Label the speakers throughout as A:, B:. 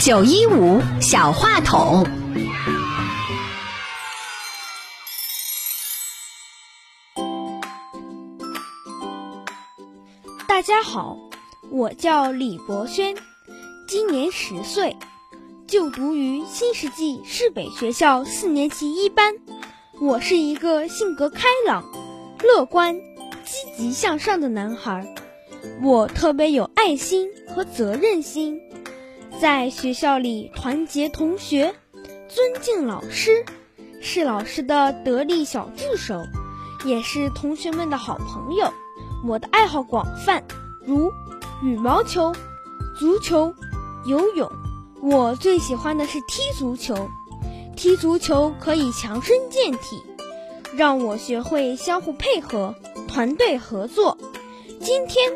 A: 九一五小话筒，
B: 大家好，我叫李博轩，今年十岁，就读于新世纪市北学校四年级一班。我是一个性格开朗、乐观、积极向上的男孩，我特别有爱心和责任心。在学校里团结同学，尊敬老师，是老师的得力小助手，也是同学们的好朋友。我的爱好广泛，如羽毛球、足球、游泳。我最喜欢的是踢足球，踢足球可以强身健体，让我学会相互配合、团队合作。今天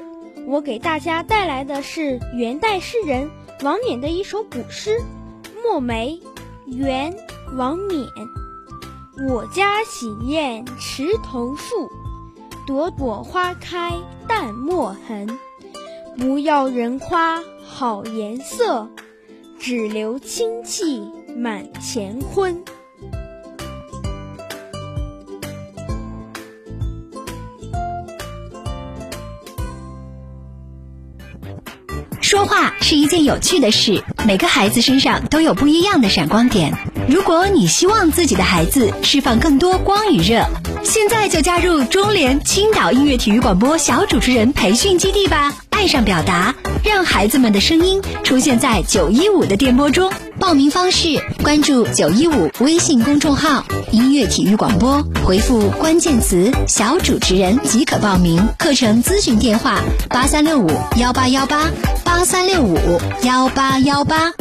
B: 我给大家带来的是元代诗人。王冕的一首古诗《墨梅》，元·王冕。我家洗砚池头树，朵朵花开淡墨痕。不要人夸好颜色，只留清气满乾坤。
A: 说话是一件有趣的事，每个孩子身上都有不一样的闪光点。如果你希望自己的孩子释放更多光与热，现在就加入中联青岛音乐体育广播小主持人培训基地吧！爱上表达，让孩子们的声音出现在九一五的电波中。报名方式：关注九一五微信公众号“音乐体育广播”，回复关键词“小主持人”即可报名。课程咨询电话：八三六五幺八幺八。八三六五幺八幺八。